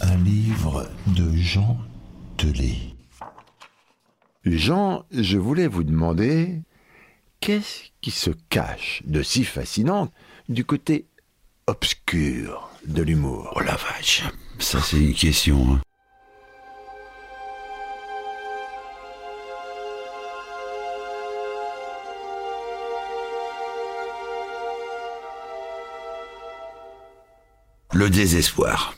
Un livre de Jean Tellet. Jean, je voulais vous demander qu'est-ce qui se cache de si fascinant du côté obscur de l'humour? Oh la vache, ça c'est une question. hein. Le désespoir.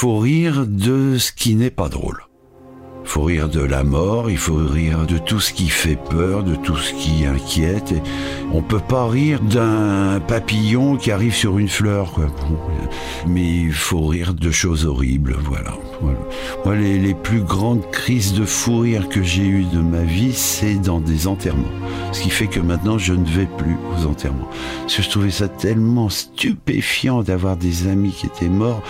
Faut rire de ce qui n'est pas drôle. Il faut rire de la mort, il faut rire de tout ce qui fait peur, de tout ce qui inquiète. On peut pas rire d'un papillon qui arrive sur une fleur, quoi. Mais il faut rire de choses horribles, voilà. Voilà. Moi, les, les plus grandes crises de fou rire que j'ai eues de ma vie, c'est dans des enterrements. Ce qui fait que maintenant, je ne vais plus aux enterrements. Parce que je trouvais ça tellement stupéfiant d'avoir des amis qui étaient morts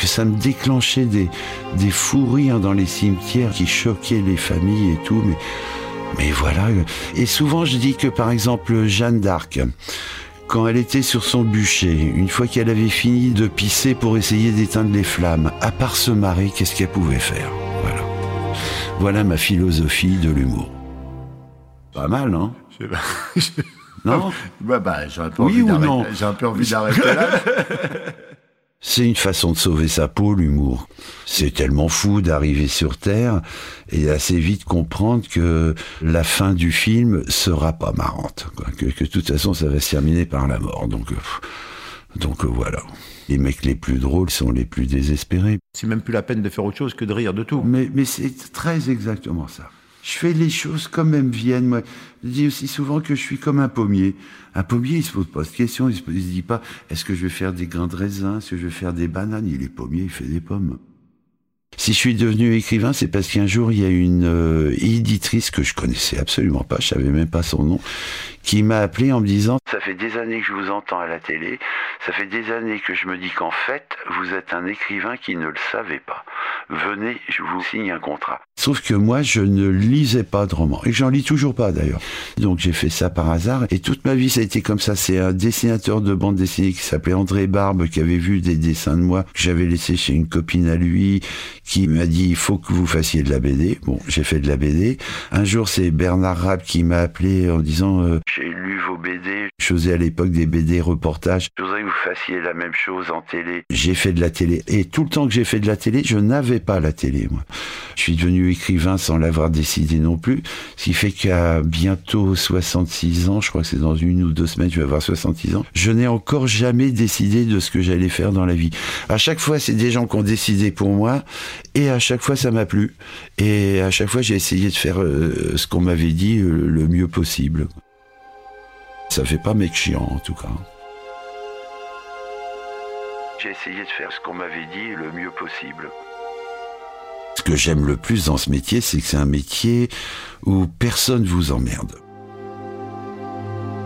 que ça me déclenchait des, des fous rires dans les cimetières qui choquaient les familles et tout. Mais, mais voilà. Et souvent, je dis que par exemple, Jeanne d'Arc, quand elle était sur son bûcher, une fois qu'elle avait fini de pisser pour essayer d'éteindre les flammes, à part se marrer, qu'est-ce qu'elle pouvait faire? Voilà. Voilà ma philosophie de l'humour. Pas mal, pas. Non? Bah, bah, j'ai un peu Oui envie ou d'arrêter- non? J'ai un peu envie d'arrêter là. C'est une façon de sauver sa peau, l'humour. C'est tellement fou d'arriver sur Terre et assez vite comprendre que la fin du film sera pas marrante. quoi. Que, que de toute façon, ça va se terminer par la mort. Donc, euh, pff, donc euh, voilà. Les mecs les plus drôles sont les plus désespérés. C'est même plus la peine de faire autre chose que de rire de tout. Mais, mais c'est très exactement ça. Je fais les choses comme elles me viennent. Moi, je dis aussi souvent que je suis comme un pommier. Un pommier, il se pose pas de questions. Il se, se dit pas, est-ce que je vais faire des grains de raisin Est-ce que je vais faire des bananes? Il est pommier, il fait des pommes. Si je suis devenu écrivain, c'est parce qu'un jour, il y a une euh, éditrice que je connaissais absolument pas, je savais même pas son nom, qui m'a appelé en me disant Ça fait des années que je vous entends à la télé, ça fait des années que je me dis qu'en fait, vous êtes un écrivain qui ne le savait pas. Venez, je vous signe un contrat. Sauf que moi, je ne lisais pas de romans, et j'en lis toujours pas d'ailleurs. Donc j'ai fait ça par hasard, et toute ma vie, ça a été comme ça. C'est un dessinateur de bande dessinée qui s'appelait André Barbe, qui avait vu des dessins de moi, que j'avais laissé chez une copine à lui, qui m'a dit, il faut que vous fassiez de la BD. Bon, j'ai fait de la BD. Un jour, c'est Bernard Rapp qui m'a appelé en disant, euh, j'ai lu vos BD. Je faisais à l'époque des BD reportages. Je voudrais que vous fassiez la même chose en télé. J'ai fait de la télé. Et tout le temps que j'ai fait de la télé, je n'avais pas la télé, moi. Je suis devenu écrivain sans l'avoir décidé non plus. Ce qui fait qu'à bientôt 66 ans, je crois que c'est dans une ou deux semaines, je vais avoir 66 ans, je n'ai encore jamais décidé de ce que j'allais faire dans la vie. À chaque fois, c'est des gens qui ont décidé pour moi, et à chaque fois, ça m'a plu. Et à chaque fois, j'ai essayé de faire euh, ce qu'on m'avait dit euh, le mieux possible. Ça fait pas mec chiant, en tout cas. J'ai essayé de faire ce qu'on m'avait dit le mieux possible. Ce que j'aime le plus dans ce métier, c'est que c'est un métier où personne vous emmerde.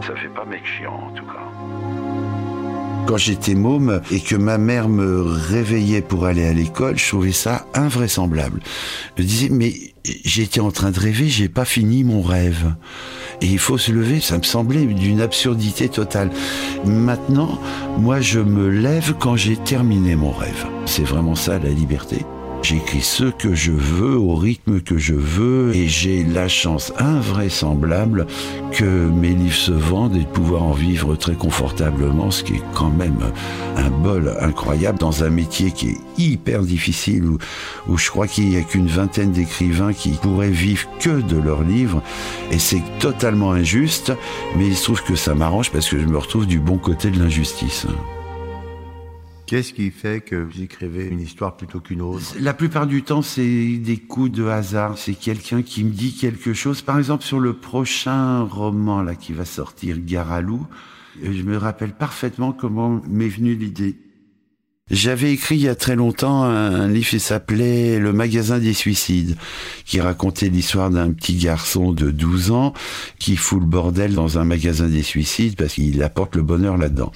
Ça fait pas mec chiant, en tout cas. Quand j'étais môme et que ma mère me réveillait pour aller à l'école, je trouvais ça invraisemblable. Je me disais, mais j'étais en train de rêver, j'ai pas fini mon rêve. Et il faut se lever, ça me semblait d'une absurdité totale. Maintenant, moi je me lève quand j'ai terminé mon rêve. C'est vraiment ça la liberté. J'écris ce que je veux, au rythme que je veux, et j'ai la chance invraisemblable que mes livres se vendent et de pouvoir en vivre très confortablement, ce qui est quand même un bol incroyable dans un métier qui est hyper difficile, où, je crois qu'il n'y a qu'une vingtaine d'écrivains qui pourraient vivre que de leurs livres, et c'est totalement injuste, mais il se trouve que ça m'arrange parce que je me retrouve du bon côté de l'injustice. Qu'est-ce qui fait que vous écrivez une histoire plutôt qu'une autre? La plupart du temps, c'est des coups de hasard. C'est quelqu'un qui me dit quelque chose. Par exemple, sur le prochain roman là qui va sortir, Garalou, je me rappelle parfaitement comment m'est venue l'idée. J'avais écrit il y a très longtemps un, livre qui s'appelait Le magasin des suicides, qui racontait l'histoire d'un petit garçon de 12 ans qui fout le bordel dans un magasin des suicides parce qu'il apporte le bonheur là-dedans.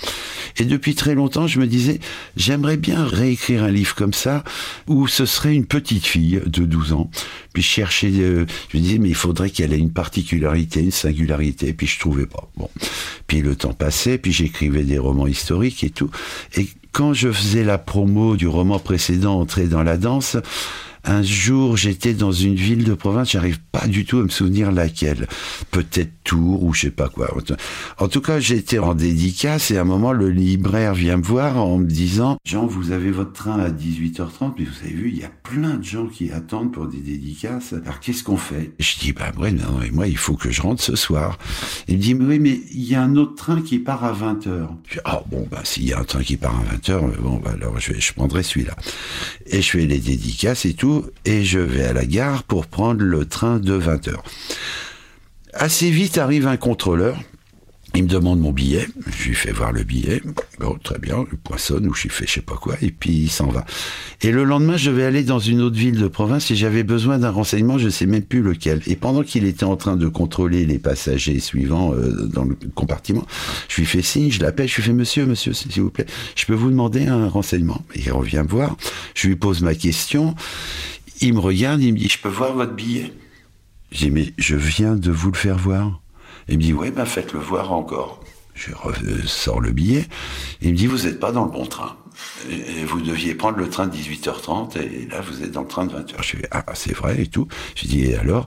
Et depuis très longtemps, je me disais, j'aimerais bien réécrire un livre comme ça, où ce serait une petite fille de 12 ans. Puis je cherchais, euh, je me disais, mais il faudrait qu'elle ait une particularité, une singularité, puis je trouvais pas. Bon. Puis le temps passait, puis j'écrivais des romans historiques et tout. Et quand je faisais la promo du roman précédent, Entrer dans la danse, un jour, j'étais dans une ville de province, j'arrive pas du tout à me souvenir laquelle. Peut-être Tours ou je sais pas quoi. En tout cas, j'étais en dédicace et à un moment, le libraire vient me voir en me disant, Jean, vous avez votre train à 18h30, mais vous avez vu, il y a plein de gens qui attendent pour des dédicaces. Alors, qu'est-ce qu'on fait? Je dis, bah, ouais, non, mais moi, il faut que je rentre ce soir. Il me dit, oui, mais il y a un autre train qui part à 20h. Je dis, ah, bon, bah, s'il y a un train qui part à 20h, bon, bah, alors, je, vais, je prendrai celui-là. Et je fais les dédicaces et tout et je vais à la gare pour prendre le train de 20 heures. Assez vite arrive un contrôleur. Il me demande mon billet, je lui fais voir le billet, bon très bien, le poissonne ou je lui fais je sais pas quoi, et puis il s'en va. Et le lendemain, je vais aller dans une autre ville de province et j'avais besoin d'un renseignement, je sais même plus lequel. Et pendant qu'il était en train de contrôler les passagers suivants euh, dans le compartiment, je lui fais signe, je l'appelle, je lui fais monsieur, monsieur, s'il vous plaît, je peux vous demander un renseignement. Il revient voir, je lui pose ma question, il me regarde, il me dit, je peux voir votre billet? Dis, mais je viens de vous le faire voir. Il me dit, oui, ben faites-le voir encore. Je sors le billet. Il me dit, vous n'êtes pas dans le bon train. Vous deviez prendre le train de 18h30 et là vous êtes dans le train de 20h. Je dis, ah c'est vrai et tout. Je dis, et alors?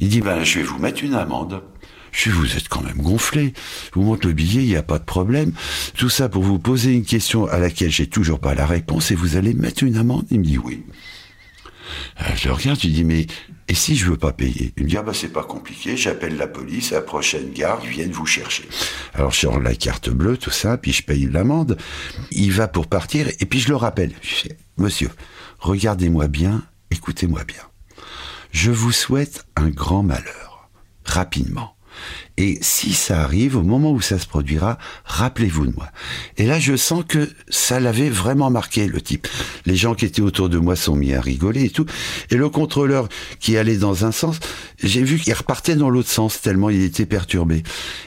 Il dit, ben je vais vous mettre une amende. Je dis, vous êtes quand même gonflé. vous montre le billet, il n'y a pas de problème. Tout ça pour vous poser une question à laquelle j'ai toujours pas la réponse et vous allez mettre une amende? Il me dit oui. Euh, je regarde, tu dis, mais et si je veux pas payer? Il me dit, ah bah c'est pas compliqué, j'appelle la police, la prochaine gare, ils viennent vous chercher. Alors je sors la carte bleue, tout ça, puis je paye l'amende. Il va pour partir, et puis je le rappelle. Je monsieur, regardez-moi bien, écoutez-moi bien. Je vous souhaite un grand malheur, rapidement. Et si ça arrive, au moment où ça se produira, rappelez-vous de moi. Et là, je sens que ça l'avait vraiment marqué, le type. Les gens qui étaient autour de moi sont mis à rigoler et tout. Et le contrôleur qui allait dans un sens, j'ai vu qu'il repartait dans l'autre sens tellement il était perturbé.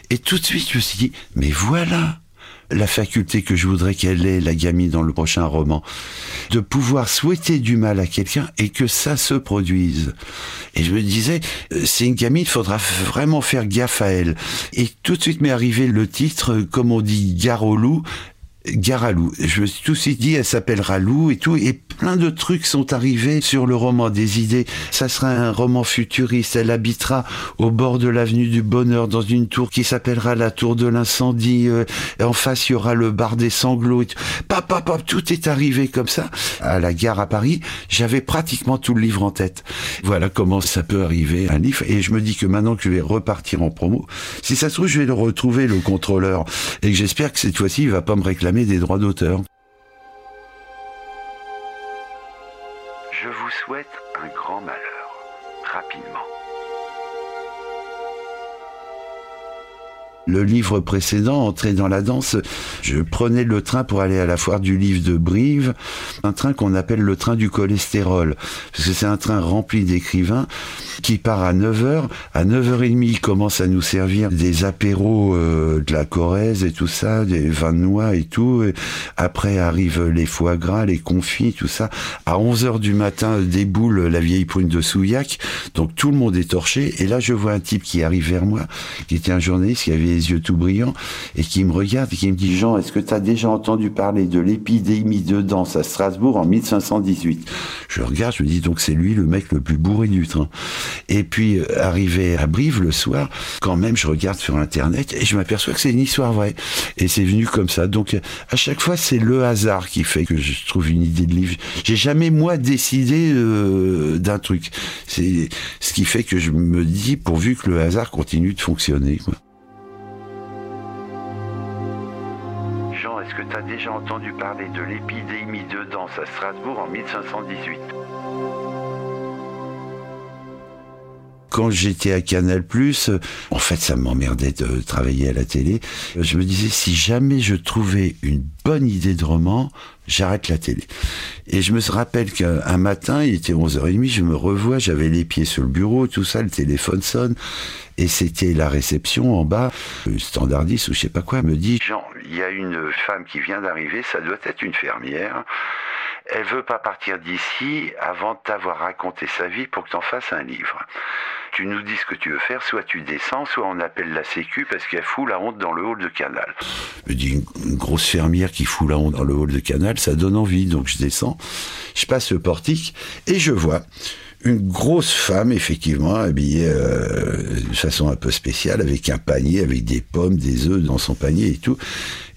Et tout de suite, je me suis dit, mais voilà la faculté que je voudrais qu'elle ait, la gamine, dans le prochain roman, de pouvoir souhaiter du mal à quelqu'un et que ça se produise. Et je me disais, euh, c'est une gamine, il faudra vraiment faire gaffe à elle. Et tout de suite m'est arrivé le titre, comme on dit, loup, Garalou. Je me suis tout suite dit, elle s'appellera Lou et tout, et plein de trucs sont arrivés sur le roman, des idées. Ça sera un roman futuriste. Elle habitera au bord de l'avenue du Bonheur dans une tour qui s'appellera la tour de l'incendie. Euh, en face, il y aura le bar des sanglots. Pop, pop, pop, tout est arrivé comme ça. À la gare à Paris, j'avais pratiquement tout le livre en tête. Voilà comment ça peut arriver, un livre. Et je me dis que maintenant que je vais repartir en promo, si ça se trouve, je vais le retrouver, le contrôleur. Et j'espère que cette fois-ci, il va pas me réclamer des droits d'auteur. Je vous souhaite un grand malheur, rapidement. Le livre précédent, Entrer dans la danse, je prenais le train pour aller à la foire du livre de Brive, un train qu'on appelle le train du cholestérol, parce que c'est un train rempli d'écrivains qui part à 9h. À 9h30, il commence à nous servir des apéros euh, de la Corrèze et tout ça, des vins de noix et tout. après arrivent les foie gras, les confits, tout ça. À 11h du matin, déboule la vieille prune de Souillac. Donc tout le monde est torché. Et là, je vois un type qui arrive vers moi, qui était un journaliste qui avait des yeux tout brillants, et qui me regarde et qui me dit Jean, est-ce que tu as déjà entendu parler de l'épidémie de danse à Strasbourg en 1518 Je regarde, je me dis donc c'est lui le mec le plus bourré du train. Et puis euh, arrivé à Brive le soir, quand même je regarde sur internet et je m'aperçois que c'est une histoire vraie. Et c'est venu comme ça. Donc à chaque fois c'est le hasard qui fait que je trouve une idée de livre. J'ai jamais moi décidé euh, d'un truc. C'est ce qui fait que je me dis pourvu que le hasard continue de fonctionner. Jean, est-ce que tu as déjà entendu parler de l'épidémie de danse à Strasbourg en 1518 quand j'étais à Canal+, euh, en fait, ça m'emmerdait de travailler à la télé. Euh, Je me disais, si jamais je trouvais une bonne idée de roman, j'arrête la télé. Et je me rappelle qu'un matin, il était 11h30, je me revois, j'avais les pieds sur le bureau, tout ça, le téléphone sonne, et c'était la réception en bas, le standardiste ou je sais pas quoi, me dit, Jean, il y a une femme qui vient d'arriver, ça doit être une fermière. Elle veut pas partir d'ici avant de t'avoir raconté sa vie pour que t'en fasses un livre. Tu nous dis ce que tu veux faire, soit tu descends, soit on appelle la sécu parce qu'elle fout la honte dans le hall de canal. dit une, une grosse fermière qui fout la honte dans le hall de canal, ça donne envie. Donc je descends, je passe le portique et je vois une grosse femme, effectivement, habillée euh, de façon un peu spéciale, avec un panier, avec des pommes, des œufs dans son panier et tout.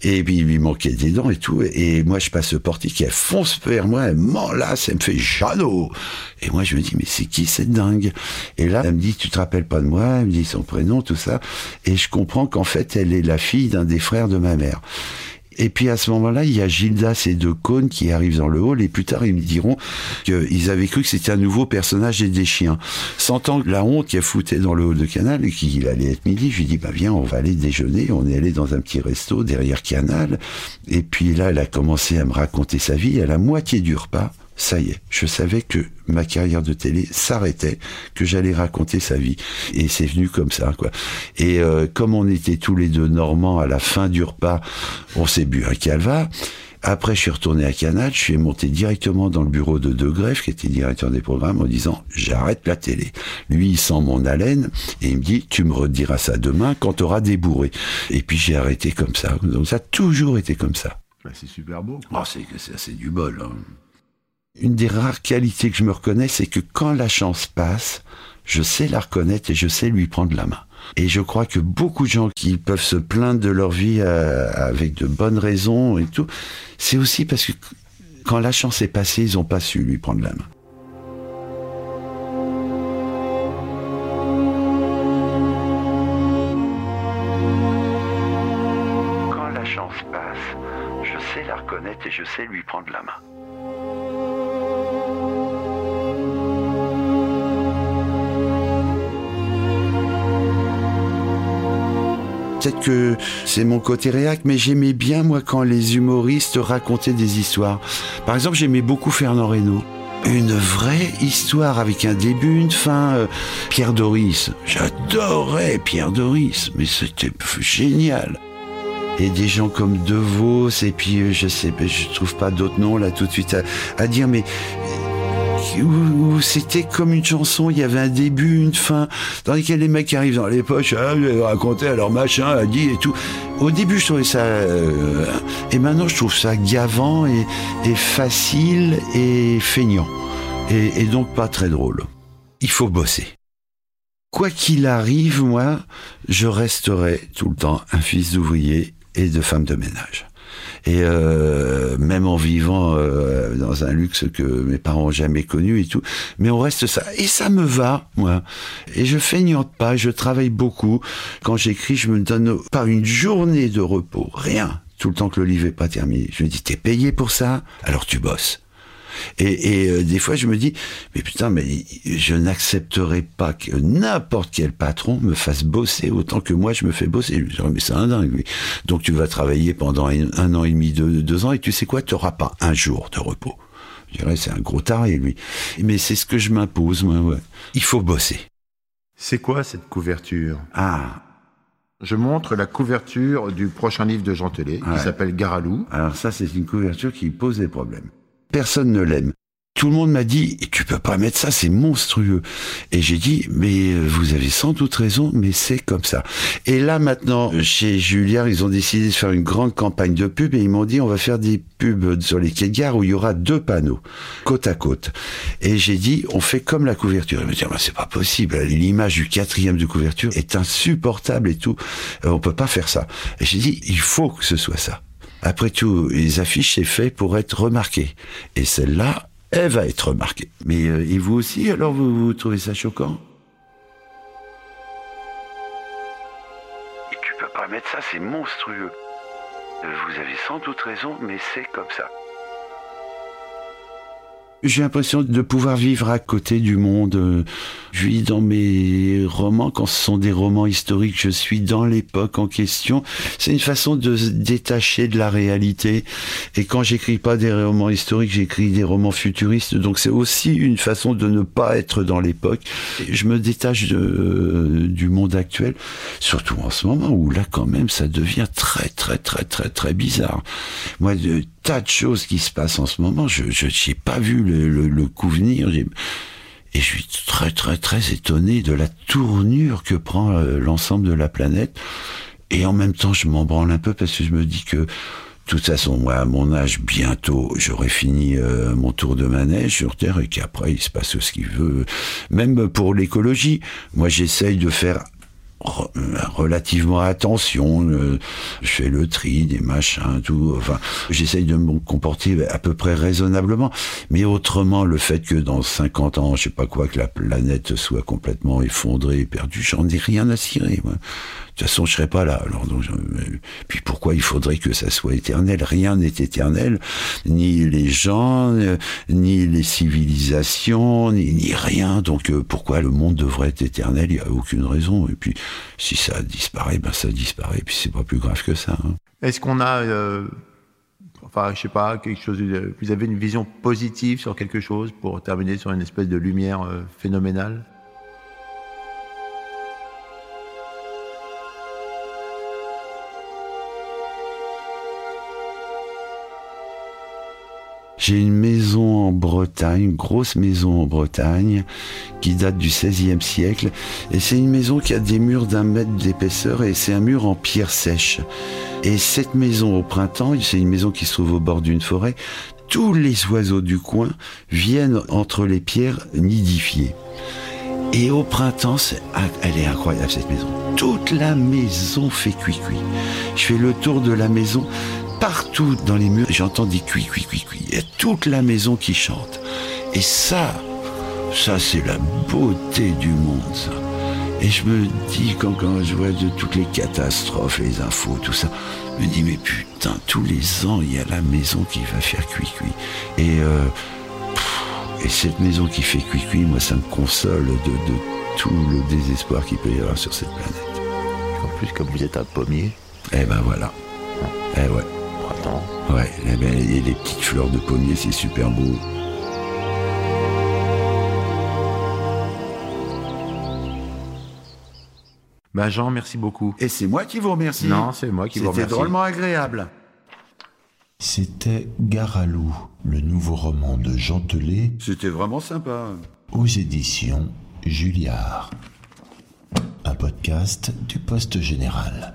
Et puis il lui manquait des dents et tout. Et moi je passe le portique, elle fonce vers moi, elle m'enlace, elle me fait Jeannot. Et moi je me dis mais c'est qui cette dingue? Et là elle me dit tu te rappelles pas de moi? Elle me dit son prénom, tout ça. Et je comprends qu'en fait elle est la fille d'un des frères de ma mère. Et puis à ce moment-là, il y a Gildas et De Cône qui arrivent dans le hall et plus tard ils me diront qu'ils avaient cru que c'était un nouveau personnage et des chiens. Sentant la honte qu'il a foutait dans le hall de Canal et qu'il allait être midi, je lui dis bah viens, on va aller déjeuner. On est allé dans un petit resto derrière Canal. Et puis là, elle a commencé à me raconter sa vie. À la moitié du repas, ça y est, je savais que ma carrière de télé s'arrêtait, que j'allais raconter sa vie. Et c'est venu comme ça, quoi. Et euh, comme on était tous les deux normands, à la fin du repas, on s'est bu un calva. Après, je suis retourné à Canal, je suis monté directement dans le bureau de De Greff, qui était directeur des programmes, en disant j'arrête la télé. Lui, il sent mon haleine et il me dit tu me rediras ça demain quand tu auras débourré. Et puis j'ai arrêté comme ça. Donc ça a toujours été comme ça. Bah, c'est super beau. Oh, c'est c'est c'est du bol. hein. Une des rares qualités que je me reconnais, c'est que quand la chance passe, je sais la reconnaître et je sais lui prendre la main. Et je crois que beaucoup de gens qui peuvent se plaindre de leur vie euh, avec de bonnes raisons et tout, c'est aussi parce que quand la chance est passée, ils n'ont pas su lui prendre la main. Quand la chance passe, je sais la reconnaître et je sais lui prendre la main. Peut-être que c'est mon côté réac, mais j'aimais bien, moi, quand les humoristes racontaient des histoires. Par exemple, j'aimais beaucoup Fernand Reynaud. Une vraie histoire avec un début, une fin. euh, Pierre Doris. J'adorais Pierre Doris, mais c'était génial. Et des gens comme De Vos, et puis euh, je sais, je trouve pas d'autres noms là tout de suite à dire, mais où, c'était comme une chanson, il y avait un début, une fin, dans lesquels les mecs arrivent dans les poches, ah, raconter alors machin a dit et tout. Au début, je trouvais ça, euh, et maintenant je trouve ça gavant et, facile et feignant, et donc pas très drôle. Il faut bosser. Quoi qu'il arrive, moi, je resterai tout le temps un fils d'ouvrier et de femme de ménage. Et euh, même en vivant euh, dans un luxe que mes parents ont jamais connu et tout, mais on reste ça. Et ça me va, moi. Et je feignante pas, je travaille beaucoup. Quand j'écris, je me donne pas une journée de repos, rien. Tout le temps que le livre est pas terminé. Je me dis, t'es payé pour ça, alors tu bosses. Et, et euh, des fois, je me dis, mais putain, mais je n'accepterai pas que n'importe quel patron me fasse bosser autant que moi je me fais bosser. Je me dis, mais c'est un dingue, lui. Donc tu vas travailler pendant un, un an et demi, deux, deux ans, et tu sais quoi, tu n'auras pas un jour de repos. Je dirais, c'est un gros taré, lui. Mais c'est ce que je m'impose, moi, ouais. Il faut bosser. C'est quoi cette couverture? Ah, Je montre la couverture du prochain livre de Jean Tellet, Ouais. qui s'appelle Garalou. alors ça, c'est une couverture qui pose des problèmes. Personne ne l'aime. tout le monde m'a dit, tu peux pas mettre ça, c'est monstrueux. Et j'ai dit, mais euh, vous avez sans doute raison, mais c'est comme ça. Et là maintenant, chez Julliard, ils ont décidé de faire une grande campagne de pub et ils m'ont dit, on va faire des pubs sur les quais de gare où il y aura deux panneaux, côte à côte. Et j'ai dit, on fait comme la couverture. Ils me disent, bah, c'est pas possible, l'image du quatrième de couverture est insupportable et tout. Euh, on peut pas faire ça. Et j'ai dit, il faut que ce soit ça. Après tout, les affiches, c'est fait pour être remarquées. Et celle-là, elle va être remarquée. Mais euh, et vous aussi, alors vous, vous trouvez ça choquant? Tu peux pas mettre ça, c'est monstrueux. Euh, Vous avez sans doute raison, mais c'est comme ça. J'ai l'impression de pouvoir vivre à côté du monde. Euh, Je vis dans mes romans, quand ce sont des romans historiques, je suis dans l'époque en question. C'est une façon de se détacher de la réalité. Et quand j'écris pas des romans historiques, j'écris des romans futuristes. Donc c'est aussi une façon de ne pas être dans l'époque. Je me détache de- du monde actuel, surtout en ce moment où là quand même ça devient très très très très très bizarre. Moi, de tas de choses qui se passent en ce moment, je n'ai pas vu le, le, le coup venir. Et je suis très très très étonné de la tournure que prend euh, l'ensemble de la planète. Et en même temps, je m'en branle un peu parce que je me dis que, de toute façon, moi, à mon âge, bientôt, j'aurai fini euh, mon tour de manège sur Terre et qu'après, il se passe ce qu'il veut. Même pour l'écologie, moi, j'essaye de faire re- relativement attention. euh, je fais le tri des machins, tout. Enfin, j'essaye de me comporter à peu près raisonnablement. Mais autrement, le fait que dans 50 ans, je sais pas quoi, que la planète soit complètement effondrée, perdue, j'en ai rien à cirer. Moi. De toute façon, je serais pas là. Alors, donc, puis pourquoi il faudrait que ça soit éternel? Rien n'est éternel, ni les gens, euh, ni les civilisations, ni, ni rien. Donc, euh, pourquoi le monde devrait être éternel? Il y a aucune raison. Et puis, si ça disparaît, ben ça disparaît. Puis c'est pas plus grave que ça. hein. Est-ce qu'on a, euh, enfin, je sais pas, quelque chose. de- vous avez une vision positive sur quelque chose pour terminer sur une espèce de lumière euh, phénoménale? J'ai une maison en Bretagne, une grosse maison en Bretagne, qui date du XVIe siècle. Et c'est une maison qui a des murs d'un mètre d'épaisseur et c'est un mur en pierre sèche. Et cette maison au printemps, c'est une maison qui se trouve au bord d'une forêt, tous les oiseaux du coin viennent entre les pierres nidifier. Et au printemps, ah, elle est incroyable cette maison. Toute la maison fait cuit-cuit. Je fais le tour de la maison. Partout dans les murs, j'entends des cuits, cuits, cuits, cuits. Il y a toute la maison qui chante. Et ça, ça c'est la beauté du monde, ça. Et je me dis, quand, quand je vois de toutes les catastrophes, les infos, tout ça, je me dis, mais putain, tous les ans, il y a la maison qui va faire cuit-cuit. Et, euh, et cette maison qui fait cuit-cuit, moi, ça me console de, de tout le désespoir qu'il peut y avoir sur cette planète. En plus, comme vous êtes un pommier, Eh ben voilà. Eh ouais. Printemps. Ouais, eh ben, et les petites fleurs de pommier, c'est super beau. Ben Jean, merci beaucoup. Et c'est moi qui vous remercie. Non, c'est moi qui vous C'était remercie. drôlement agréable. C'était Garalou, le nouveau roman de Jean Telet C'était vraiment sympa. aux éditions Julliard. Un podcast du Poste Général.